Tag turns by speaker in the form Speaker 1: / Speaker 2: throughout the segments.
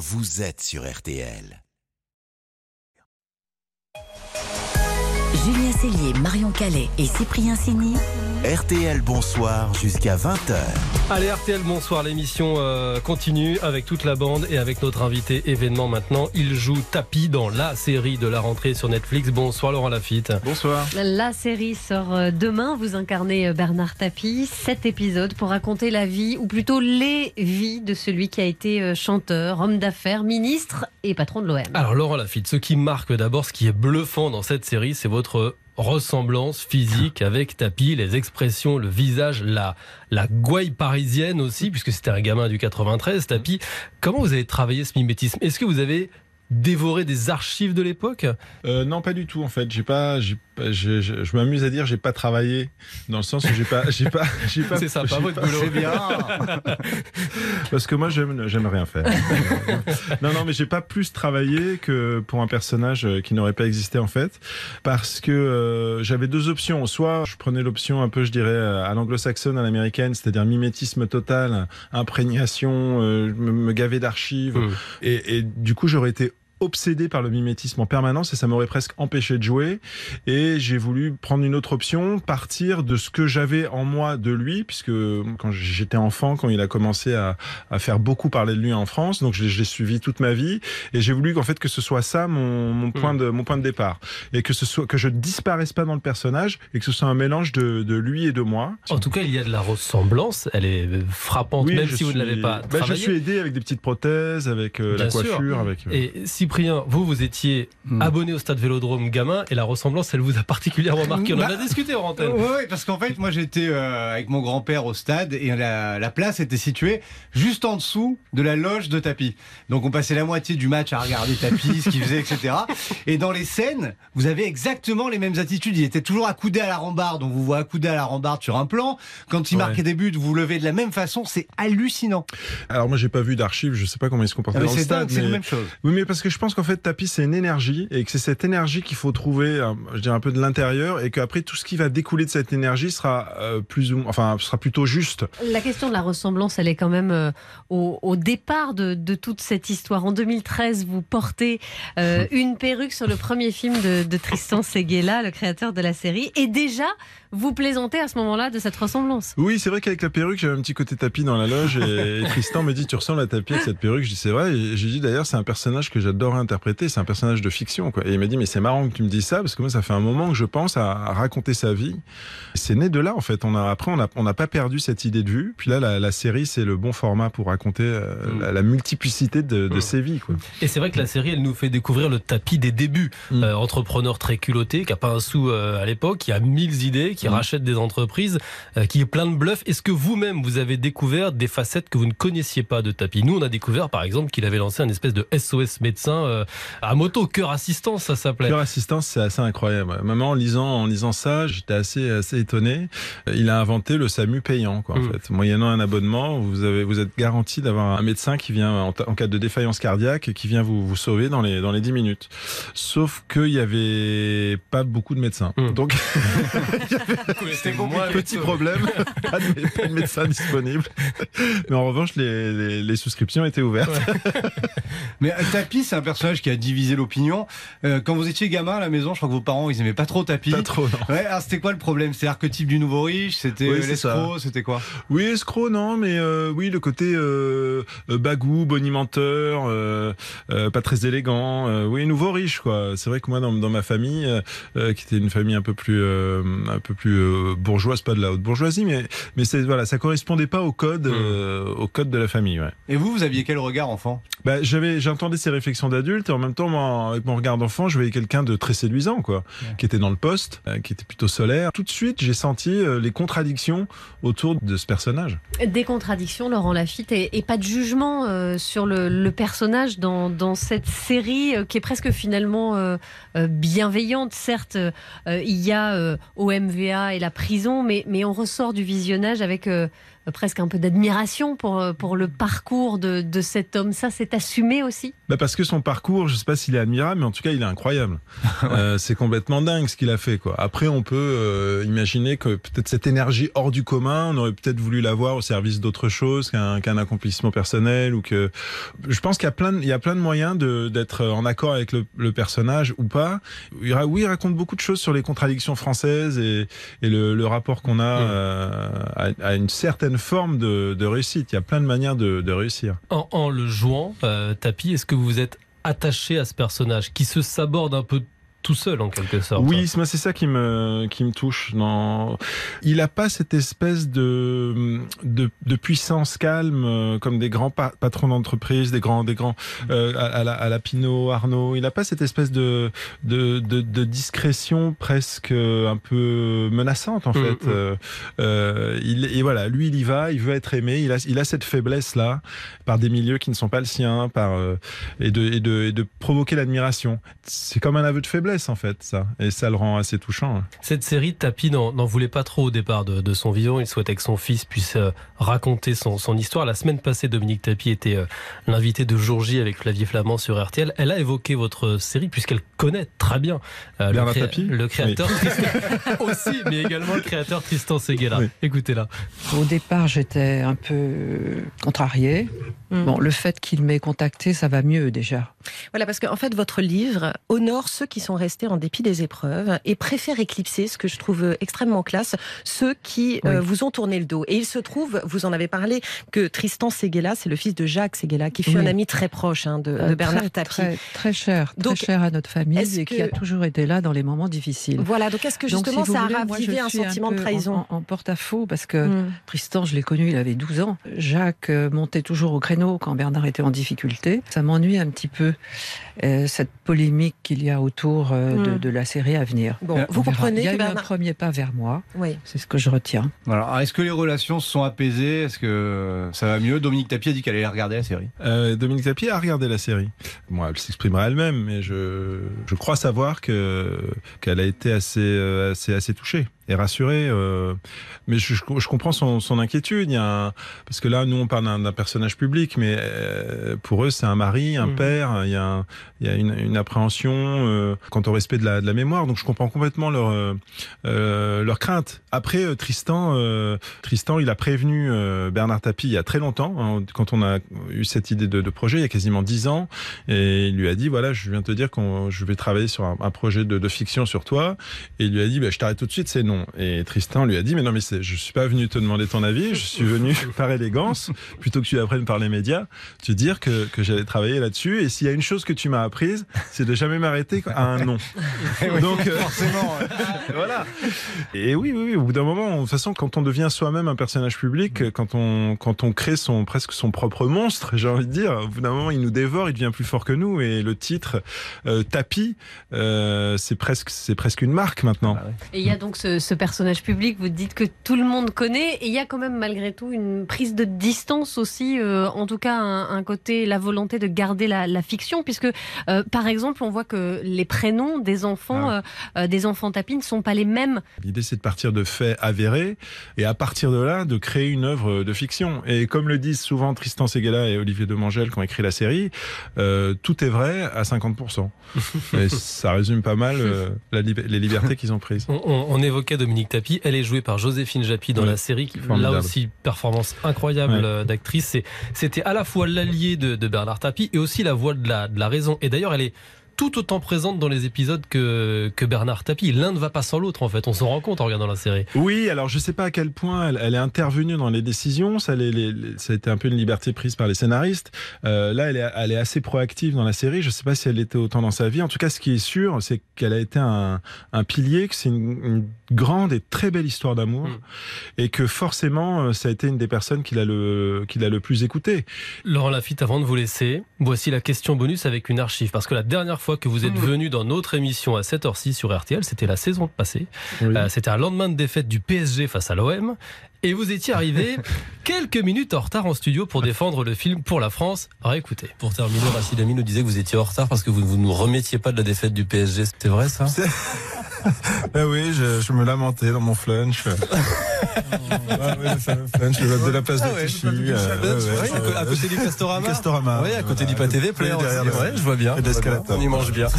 Speaker 1: vous êtes sur RTL.
Speaker 2: Julien Cellier, Marion Calais et Cyprien Sini.
Speaker 1: RTL Bonsoir jusqu'à 20h.
Speaker 3: Allez, RTL Bonsoir, l'émission euh, continue avec toute la bande et avec notre invité événement maintenant. Il joue Tapi dans la série de la rentrée sur Netflix. Bonsoir Laurent Lafitte.
Speaker 4: Bonsoir.
Speaker 5: La série sort euh, demain. Vous incarnez euh, Bernard Tapie. Sept épisodes pour raconter la vie, ou plutôt les vies de celui qui a été chanteur, homme d'affaires, ministre et patron de l'OM.
Speaker 3: Alors Laurent Lafitte, ce qui marque d'abord, ce qui est bluffant dans cette série, c'est votre ressemblance physique avec Tapi, les expressions, le visage, la, la gouaille parisienne aussi, puisque c'était un gamin du 93, Tapi. Comment vous avez travaillé ce mimétisme? Est-ce que vous avez dévoré des archives de l'époque?
Speaker 4: Euh, Non, pas du tout en fait. J'ai pas, je, je, m'amuse à dire j'ai pas travaillé dans le sens où j'ai pas j'ai pas j'ai pas
Speaker 3: c'est sympa votre boulot.
Speaker 4: c'est bien parce que moi j'aime j'aime rien faire. Non non mais j'ai pas plus travaillé que pour un personnage qui n'aurait pas existé en fait. Parce que euh, j'avais deux options. Soit je prenais l'option un peu je dirais à l'anglo-saxonne à l'américaine c'est-à-dire mimétisme total imprégnation euh, me, me, gaver d'archives. Mmh. et, et du coup j'aurais été obsédé par le mimétisme en permanence et ça m'aurait presque empêché de jouer. Et j'ai voulu prendre une autre option, partir de ce que j'avais en moi de lui, puisque quand j'étais enfant, quand il a commencé à, à, faire beaucoup parler de lui en France, donc je l'ai suivi toute ma vie et j'ai voulu qu'en fait que ce soit ça mon, mon point de mon point de départ et que ce soit que je ne disparaisse pas dans le personnage et que ce soit un mélange de, de lui et de moi.
Speaker 3: En tout cas, il y a de la ressemblance, elle est frappante même si vous ne l'avez pas.
Speaker 4: Ben, je suis aidé avec des petites prothèses, avec euh, la coiffure, avec.
Speaker 3: Euh, et si Cyprien, vous, vous étiez hmm. abonné au stade Vélodrome gamin et la ressemblance, elle vous a particulièrement marqué. On en a bah, discuté en antenne.
Speaker 6: Oui, parce qu'en fait, moi j'étais euh, avec mon grand-père au stade et la, place était située juste en dessous de la loge de tapis. Donc on passait la moitié du match à regarder tapis, ce qu'il faisait, etc. Et dans les scènes, vous avez exactement les mêmes attitudes. Il était toujours accoudé à la rambarde. On vous voit accoudé à la rambarde sur un plan. Quand il marquait des buts, vous levez de la même façon. C'est hallucinant.
Speaker 4: Alors moi j'ai pas vu d'archives, je sais pas comment il se comportait ah, dans le stade.
Speaker 6: C'est la même chose.
Speaker 4: Oui, mais parce que je pense qu'en fait tapis, c'est une énergie et que c'est cette énergie qu'il faut trouver, euh, je dirais un peu de l'intérieur et qu'après tout ce qui va découler de cette énergie sera euh, plus ou enfin sera plutôt juste.
Speaker 5: La question de la ressemblance, elle est quand même euh, au, départ de, toute cette histoire. En 2013, vous portez une perruque sur le premier film de, de Tristan Seguela, le créateur de la série, et déjà vous plaisantez à ce moment-là de cette ressemblance.
Speaker 4: Oui, c'est vrai qu'avec la perruque, j'avais un petit côté tapis dans la loge et, Tristan me dit Tu ressembles à tapis avec cette perruque Je dis C'est vrai. Et j'ai dit d'ailleurs, c'est un personnage que j'adore interpréter, c'est un personnage de fiction. Quoi. Et il m'a dit Mais c'est marrant que tu me dis ça parce que moi, ça fait un moment que je pense à, raconter sa vie. C'est né de là, en fait. On a, après, on n'a pas perdu cette idée de vue. Puis là, la, série, c'est le bon format pour raconter euh, la, multiplicité de, de ses vies. Quoi.
Speaker 3: Et c'est vrai que la série, elle nous fait découvrir le tapis des débuts. Mm. Euh, entrepreneur très culotté, qui n'a pas un sou euh, à l'époque, qui a mille idées qui mmh. rachète des entreprises, euh, qui est plein de bluffs. Est-ce que vous-même, vous avez découvert des facettes que vous ne connaissiez pas de Tapi Nous, on a découvert, par exemple, qu'il avait lancé un espèce de SOS médecin euh, à moto, cœur assistance, ça s'appelait.
Speaker 4: Cœur assistance, c'est assez incroyable. Maman, en lisant, en lisant ça, j'étais assez, assez étonné. Il a inventé le SAMU payant, quoi, en mmh. fait. Moyennant un abonnement, vous avez, vous êtes garanti d'avoir un médecin qui vient, en, cas de défaillance cardiaque, qui vient vous, vous sauver dans les, dans les 10 minutes. Sauf qu'il y avait pas beaucoup de médecins. Mmh. Donc, c'était Petit problème, pas de, médecin disponible. Mais en revanche, les, les, souscriptions étaient ouvertes.
Speaker 6: Mais euh, Tapi, c'est un personnage qui a divisé l'opinion. Euh, quand vous étiez gamin à la maison, je crois que vos parents, ils aimaient pas trop Tapi.
Speaker 4: Pas trop, non.
Speaker 6: Ouais, alors c'était quoi le problème? C'est l'archétype du nouveau riche? C'était oui, l'escroc? C'était quoi?
Speaker 4: Oui, escroc, non, mais euh, oui, le côté euh, bagou, bonimenteur, euh, pas très élégant. oui, nouveau riche, quoi. C'est vrai que moi, dans, dans ma famille, qui était une famille un peu plus, un peu plus bourgeoise, pas de la haute bourgeoisie, mais mais c'est voilà, ça correspondait pas au code, hmm. euh, au code de la famille. Ouais.
Speaker 6: Et vous, vous aviez quel regard enfant?
Speaker 4: Bah, j'avais, j'entendais ces réflexions d'adulte et en même temps, moi, avec mon regard d'enfant, je voyais quelqu'un de très séduisant, quoi, qui était dans le poste, euh, qui était plutôt solaire. Tout de suite, j'ai senti euh, les contradictions autour de ce personnage.
Speaker 5: Des contradictions, Laurent Lafitte, et, et pas de jugement sur le, le, personnage dans, dans cette série qui est presque finalement bienveillante. Certes, il y a OMVA et la prison, mais, mais on ressort du visionnage avec euh, euh, presque un peu d'admiration pour, euh, pour le parcours de, de cet homme. Ça, c'est assumé aussi
Speaker 4: bah Parce que son parcours, je sais pas s'il est admirable, mais en tout cas, il est incroyable. euh, c'est complètement dingue ce qu'il a fait. Quoi. Après, on peut euh, imaginer que peut-être cette énergie hors du commun, on aurait peut-être voulu l'avoir au service d'autre chose qu'un qu'un accomplissement personnel. ou que Je pense qu'il y, a plein de, il y a plein de moyens d'être en accord avec le, le, personnage ou pas. Oui, il raconte beaucoup de choses sur les contradictions françaises et, et le, le rapport qu'on a euh, à, à, une certaine forme de, réussite. Il y a plein de manières de, réussir.
Speaker 3: En, en, le jouant, euh, Tapi, est-ce que vous êtes attaché à ce personnage qui se saborde un peu tout seul en quelque sorte.
Speaker 4: Oui, c'est ça qui me qui me touche. Non, il a pas cette espèce de de, de puissance calme euh, comme des grands pa patrons d'entreprise, des grands des grands euh, à, à, la, à la Pinot, Arnaud. Il a pas cette espèce de de, de, de discrétion presque un peu menaçante en fait. Mmh, mmh. Euh, il et voilà, lui il y va, il veut être aimé. Il a il a cette faiblesse là par des milieux qui ne sont pas le sien, par euh, et de et de, et de provoquer l'admiration. C'est comme un aveu de faiblesse en fait ça et ça le rend assez touchant. hein.
Speaker 3: Cette série Tapi n'en voulait pas trop au départ de, de, son vivant, il souhaitait que son fils puisse euh, raconter son, son, histoire. La semaine passée Dominique Tapi était euh, l'invité de Jour J avec Flavie Flamand sur RTL. Elle a évoqué votre série puisqu'elle connaît très bien
Speaker 4: euh,
Speaker 3: le,
Speaker 4: cré Tapi
Speaker 3: le créateur oui. Tristan... aussi mais également le créateur Tristan Seguela. Oui. Écoutez-la.
Speaker 7: Au départ j'étais un peu contrariée. Mmh. Bon, le fait qu'il m'ait contacté, ça va mieux déjà.
Speaker 8: Voilà, parce qu'en fait, votre livre honore ceux qui sont restés en dépit des épreuves et préfère éclipser, ce que je trouve extrêmement classe, ceux qui oui. euh, vous ont tourné le dos. Et il se trouve, vous en avez parlé, que Tristan Seguela, c'est le fils de Jacques Seguela, qui fut oui. un ami très proche hein, de, de, Bernard
Speaker 7: très,
Speaker 8: Tapie.
Speaker 7: Très, très cher, donc, très cher à notre famille et
Speaker 8: que...
Speaker 7: qui a toujours été là dans les moments difficiles.
Speaker 8: Voilà, donc est-ce que justement
Speaker 7: donc, si
Speaker 8: ça
Speaker 7: voulez,
Speaker 8: a ravivé
Speaker 7: un,
Speaker 8: un, sentiment
Speaker 7: un
Speaker 8: de trahison
Speaker 7: En, en porte-à-faux, parce que mm. Tristan, je l'ai connu, il avait 12 ans. Jacques euh, montait toujours au créneau quand Bernard était en difficulté. Ça m'ennuie un petit peu euh, cette polémique qu'il y a autour euh,
Speaker 8: Hmm.
Speaker 7: de, de, la série à venir.
Speaker 8: Bon, vous comprenez
Speaker 7: Il y a
Speaker 8: que
Speaker 7: eu
Speaker 8: Bernard...
Speaker 7: un premier pas vers moi.
Speaker 8: Oui.
Speaker 7: C'est ce que je retiens.
Speaker 6: Alors, est-ce que les relations se sont apaisées? Est-ce que ça va mieux? Dominique Tapie a dit qu'elle allait regarder la série.
Speaker 4: Euh, Dominique Tapie a regardé la série. Bon, elle s'exprimera elle-même, mais je, je crois savoir que qu'elle a été assez, assez, assez touchée et rassurée. Euh, mais je, je, comprends son, son inquiétude. Il y a un, parce que là, nous, on parle d'un personnage public, mais euh, pour eux, c'est un mari, un mmh. père. Il y a, un, il y a une, une appréhension euh, quant au respect de la, de la, mémoire. Donc, je comprends complètement leur, euh, leur crainte. Après, euh, Tristan, Tristan, il a prévenu euh, Bernard Tapie il y a très longtemps, hein, quand on a eu cette idée de, de, projet, il y a quasiment dix ans, et il lui a dit voilà, je viens te dire que je vais travailler sur un, un projet de, de, fiction sur toi. Et il lui a dit bah, je t'arrête tout de suite, c'est non. Et Tristan lui a dit mais non mais je suis pas venu te demander ton avis, je suis venu par élégance, plutôt que tu apprennes par les médias, te dire que, que j'allais travailler là-dessus. Et s'il y a une chose que tu m'as apprise, c'est de jamais m'arrêter à un non.
Speaker 6: Donc euh, forcément,
Speaker 4: voilà. Et oui, oui, oui, au bout d'un moment, de toute façon, quand on devient soi-même un personnage public, quand on, quand on crée son, presque son propre monstre, j'ai envie de dire, au bout d'un moment, il nous dévore, il devient plus fort que nous. Et le titre, euh, Tapis, euh, c'est presque, c'est presque une marque maintenant.
Speaker 5: Ah. Et il y a donc ce, ce, personnage public, vous dites que tout le monde connaît, et il y a quand même malgré tout une prise de distance aussi, euh, en tout cas un, un, côté, la volonté de garder la, la fiction, puisque euh, par exemple, on voit que les prénoms des enfants, ah ouais. des enfants tapis ne sont pas les mêmes.
Speaker 4: L'idée, c'est de partir de faits avérés, et à partir de là, de créer une œuvre de fiction. Et comme le disent souvent Tristan Seguela et Olivier Demangel qui ont écrit la série, euh, tout est vrai à 50%. et ça résume pas mal euh, la les libertés qu'ils ont prises.
Speaker 3: On, on, on, Dominique Tapi, elle est jouée par Joséphine Japy dans la série,
Speaker 4: formidable.
Speaker 3: là aussi performance incroyable ouais. d'actrice. C'était à la fois l'allié de, de, Bernard Tapie et aussi la voix de la, de la raison. Et d'ailleurs, elle est tout autant présente dans les épisodes que, que Bernard Tapie. L'un ne va pas sans l'autre, en fait. On s'en rend compte en regardant la série.
Speaker 4: Oui, alors je sais pas à quel point elle, elle est intervenue dans les décisions. Ça, les, les, ça a été un peu une liberté prise par les scénaristes. Euh, là, elle est, elle est assez proactive dans la série. Je sais pas si elle était autant dans sa vie. En tout cas, ce qui est sûr, c'est qu'elle a été un, un pilier, que c'est une, une, grande et très belle histoire d'amour. Mm. Et que forcément, euh, ça a été une des personnes qu'il a le, qu'il a le plus écouté.
Speaker 3: Laurent Lafitte, avant de vous laisser, voici la question bonus avec une archive. Parce que la dernière fois que vous êtes venu dans notre émission à 7h6 sur RTL, c'était la saison passée. Oui. Euh, c'était un lendemain de défaite du PSG face à l'OM. Et vous étiez arrivé quelques minutes en retard en studio pour défendre le film pour la France. Réécoutez.
Speaker 9: Pour terminer, Rachid Ami nous disait que vous étiez en retard parce que vous ne nous remettiez pas de la défaite du PSG. C'était vrai ça? Ben oui, je, je me lamentais dans mon flunch. ah ouais, c'est un flunch de la place
Speaker 10: Ah
Speaker 9: de
Speaker 10: ouais, le flunch,
Speaker 9: euh,
Speaker 10: ouais,
Speaker 9: ouais,
Speaker 10: ouais,
Speaker 9: ouais,
Speaker 10: à côté du Castorama.
Speaker 9: Castorama.
Speaker 10: Oui, à côté du Pâté V Player
Speaker 9: derrière
Speaker 10: aussi.
Speaker 9: le-
Speaker 10: Ouais, je vois bien.
Speaker 9: Et d'escalator.
Speaker 10: On y mange bien.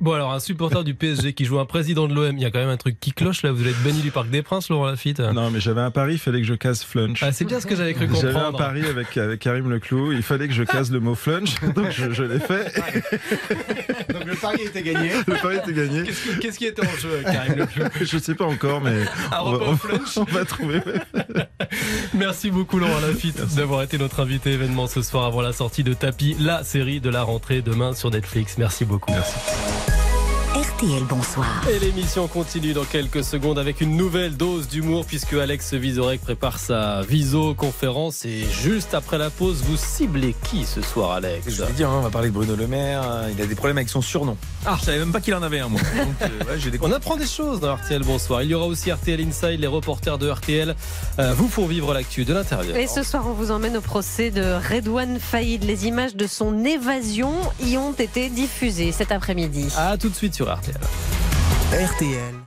Speaker 3: Bon, alors, un supporter du PSG qui joue un président de l'OM, il y a quand même un truc qui cloche là. Vous allez être banni du Parc des Princes, Laurent Lafitte.
Speaker 4: Non, mais j'avais un pari, il fallait que je case flunch.
Speaker 3: Ah, c'est bien ce que j'avais cru
Speaker 4: J'avais un
Speaker 3: comprendre.
Speaker 4: pari avec, avec Karim Leclou, il fallait que je case le mot flunch, donc je, je l'ai fait.
Speaker 6: Donc le pari était gagné.
Speaker 4: Le pari était gagné.
Speaker 3: Qu'est-ce que- Qu'est-ce qui était en jeu, Karim Leclou
Speaker 4: Je sais pas encore, mais
Speaker 3: Un
Speaker 4: on, va, on- on va trouver.
Speaker 3: Merci beaucoup Laurent Lafitte d'avoir été notre invité événement ce soir avant la sortie de Tapis, la série de la rentrée demain sur Netflix. Merci beaucoup. Merci.
Speaker 2: RTL Bonsoir.
Speaker 3: Et l'émission continue dans quelques secondes avec une nouvelle dose d'humour puisque Alex Vizorek prépare sa viso-conférence et juste après la pause, vous ciblez qui ce soir Alex
Speaker 10: Je vais dire, hein, on va parler de Bruno Le Maire. euh, Il a des problèmes avec son surnom. Ah, je savais même pas qu'il en avait un, moi. Donc, euh, ouais, j'ai des
Speaker 3: On apprend des choses dans RTL Bonsoir. Il y aura aussi RTL Inside, les reporters de RTL euh, vous font vivre l'actu de l'intérieur.
Speaker 5: Et ce soir, on vous emmène au procès de Redouane Faïd. Les images de son évasion y ont été diffusées cet après-midi.
Speaker 3: À tout de suite sur
Speaker 1: RTL.